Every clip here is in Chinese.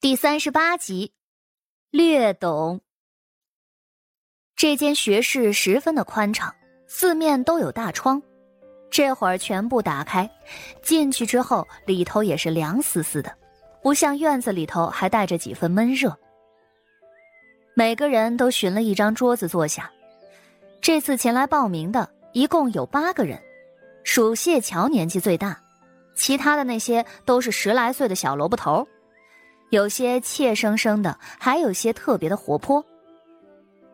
第三十八集，略懂。这间学室十分的宽敞，四面都有大窗，这会儿全部打开，进去之后里头也是凉丝丝的，不像院子里头还带着几分闷热。每个人都寻了一张桌子坐下。这次前来报名的一共有八个人，属谢桥年纪最大，其他的那些都是十来岁的小萝卜头。有些怯生生的，还有些特别的活泼。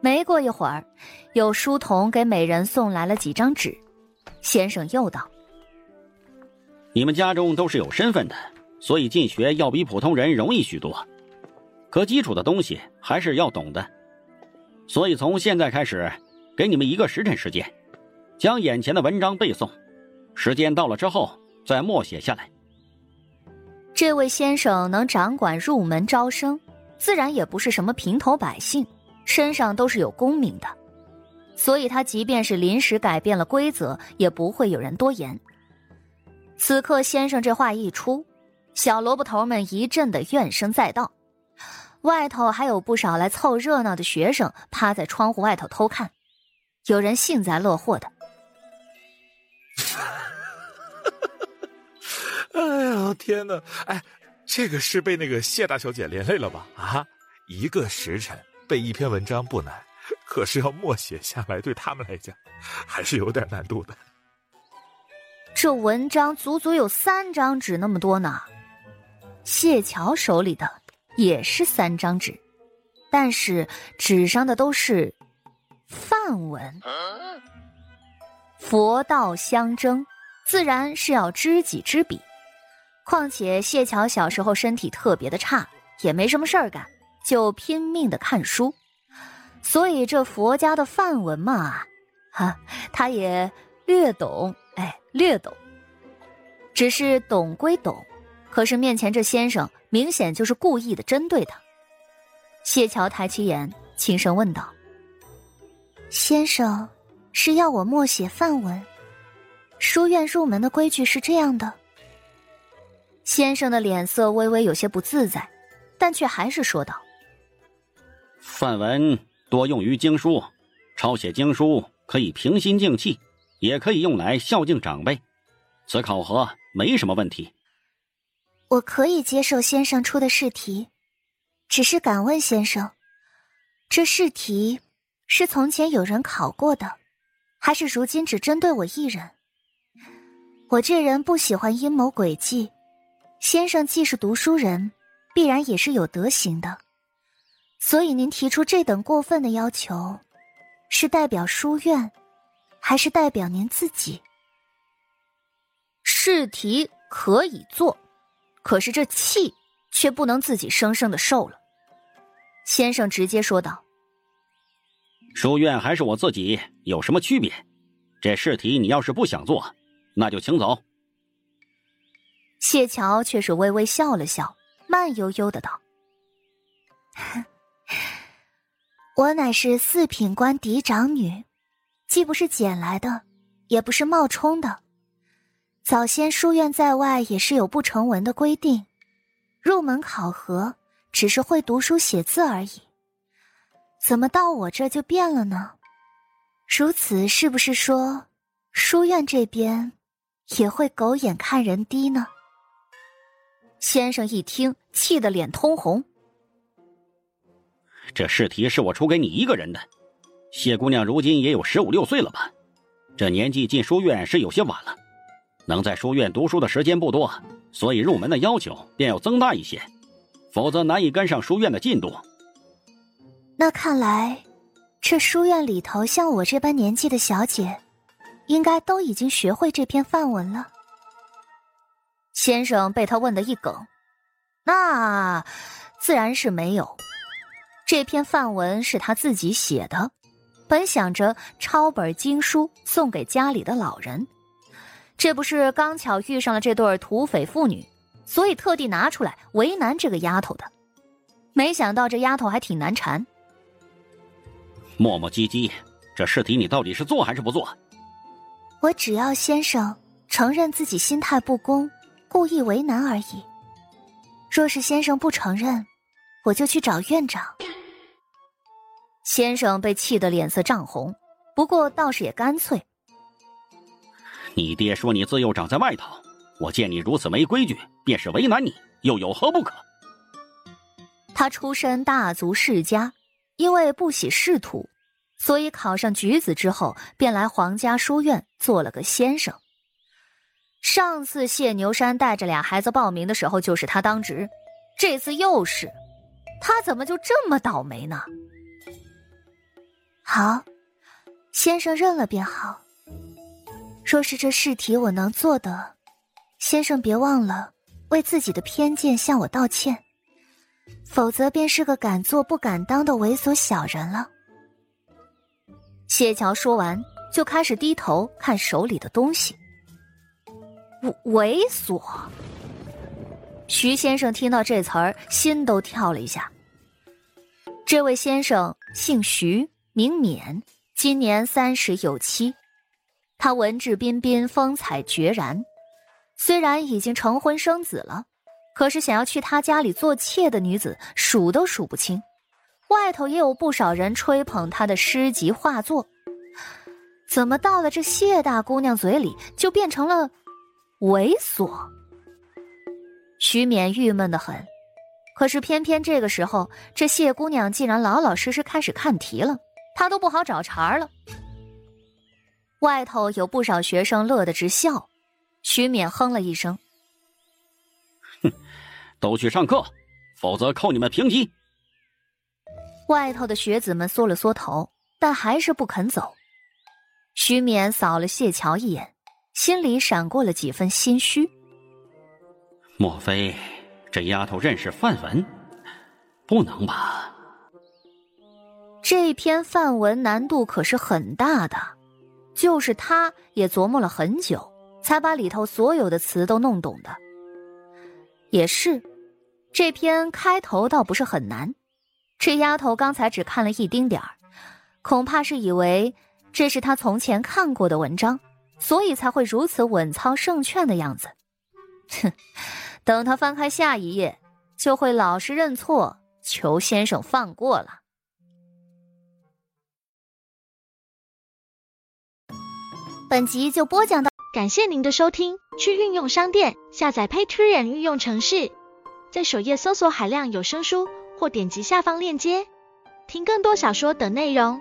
没过一会儿，有书童给每人送来了几张纸。先生又道：“你们家中都是有身份的，所以进学要比普通人容易许多。可基础的东西还是要懂的，所以从现在开始，给你们一个时辰时间，将眼前的文章背诵。时间到了之后，再默写下来。”这位先生能掌管入门招生，自然也不是什么平头百姓，身上都是有功名的，所以他即便是临时改变了规则，也不会有人多言。此刻先生这话一出，小萝卜头们一阵的怨声载道，外头还有不少来凑热闹的学生趴在窗户外头偷看，有人幸灾乐祸的。哎呀，天哪！哎，这个是被那个谢大小姐连累了吧？啊，一个时辰背一篇文章不难，可是要默写下来，对他们来讲还是有点难度的。这文章足足有三张纸那么多呢。谢桥手里的也是三张纸，但是纸上的都是范文。佛道相争，自然是要知己知彼。况且谢桥小时候身体特别的差，也没什么事儿干，就拼命的看书，所以这佛家的范文嘛，哈，他也略懂，哎，略懂。只是懂归懂，可是面前这先生明显就是故意的针对他。谢桥抬起眼，轻声问道：“先生，是要我默写范文？书院入门的规矩是这样的。”先生的脸色微微有些不自在，但却还是说道：“范文多用于经书，抄写经书可以平心静气，也可以用来孝敬长辈。此考核没什么问题。我可以接受先生出的试题，只是敢问先生，这试题是从前有人考过的，还是如今只针对我一人？我这人不喜欢阴谋诡计。”先生既是读书人，必然也是有德行的，所以您提出这等过分的要求，是代表书院，还是代表您自己？试题可以做，可是这气却不能自己生生的受了。先生直接说道：“书院还是我自己，有什么区别？这试题你要是不想做，那就请走。”谢桥却是微微笑了笑，慢悠悠的道：“我乃是四品官嫡长女，既不是捡来的，也不是冒充的。早先书院在外也是有不成文的规定，入门考核只是会读书写字而已。怎么到我这就变了呢？如此是不是说，书院这边也会狗眼看人低呢？”先生一听，气得脸通红。这试题是我出给你一个人的，谢姑娘如今也有十五六岁了吧？这年纪进书院是有些晚了，能在书院读书的时间不多，所以入门的要求便要增大一些，否则难以跟上书院的进度。那看来，这书院里头像我这般年纪的小姐，应该都已经学会这篇范文了。先生被他问的一梗，那自然是没有。这篇范文是他自己写的，本想着抄本经书送给家里的老人，这不是刚巧遇上了这对土匪妇女，所以特地拿出来为难这个丫头的。没想到这丫头还挺难缠，磨磨唧唧。这试题你到底是做还是不做？我只要先生承认自己心态不公。故意为难而已。若是先生不承认，我就去找院长。先生被气得脸色涨红，不过倒是也干脆。你爹说你自幼长在外头，我见你如此没规矩，便是为难你，又有何不可？他出身大族世家，因为不喜仕途，所以考上举子之后，便来皇家书院做了个先生。上次谢牛山带着俩孩子报名的时候，就是他当值，这次又是，他怎么就这么倒霉呢？好，先生认了便好。若是这试题我能做的，先生别忘了为自己的偏见向我道歉，否则便是个敢做不敢当的猥琐小人了。谢桥说完，就开始低头看手里的东西。猥琐。徐先生听到这词儿，心都跳了一下。这位先生姓徐，名勉，今年三十有七。他文质彬彬，风采决然。虽然已经成婚生子了，可是想要去他家里做妾的女子数都数不清。外头也有不少人吹捧他的诗集画作，怎么到了这谢大姑娘嘴里，就变成了？猥琐，徐勉郁闷的很。可是偏偏这个时候，这谢姑娘竟然老老实实开始看题了，他都不好找茬了。外头有不少学生乐得直笑，徐勉哼了一声：“哼，都去上课，否则扣你们评级。”外头的学子们缩了缩头，但还是不肯走。徐勉扫了谢桥一眼。心里闪过了几分心虚。莫非这丫头认识范文？不能吧？这篇范文难度可是很大的，就是他也琢磨了很久，才把里头所有的词都弄懂的。也是，这篇开头倒不是很难。这丫头刚才只看了一丁点儿，恐怕是以为这是她从前看过的文章。所以才会如此稳操胜券的样子，哼！等他翻开下一页，就会老实认错，求先生放过了。本集就播讲到，感谢您的收听。去运用商店下载 Patreon 运用城市，在首页搜索海量有声书，或点击下方链接听更多小说等内容。